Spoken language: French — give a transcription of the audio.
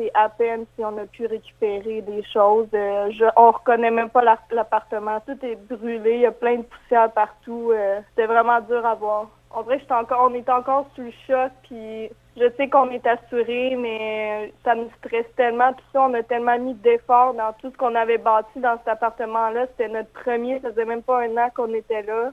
c'est à peine si on a pu récupérer des choses. Euh, je, on reconnaît même pas l'appartement. Tout est brûlé. Il y a plein de poussière partout. Euh, c'était vraiment dur à voir. En vrai, on est encore sous le choc. Puis je sais qu'on est assuré, mais ça me stresse tellement. Puis ça, on a tellement mis d'efforts dans tout ce qu'on avait bâti dans cet appartement-là. C'était notre premier. Ça faisait même pas un an qu'on était là.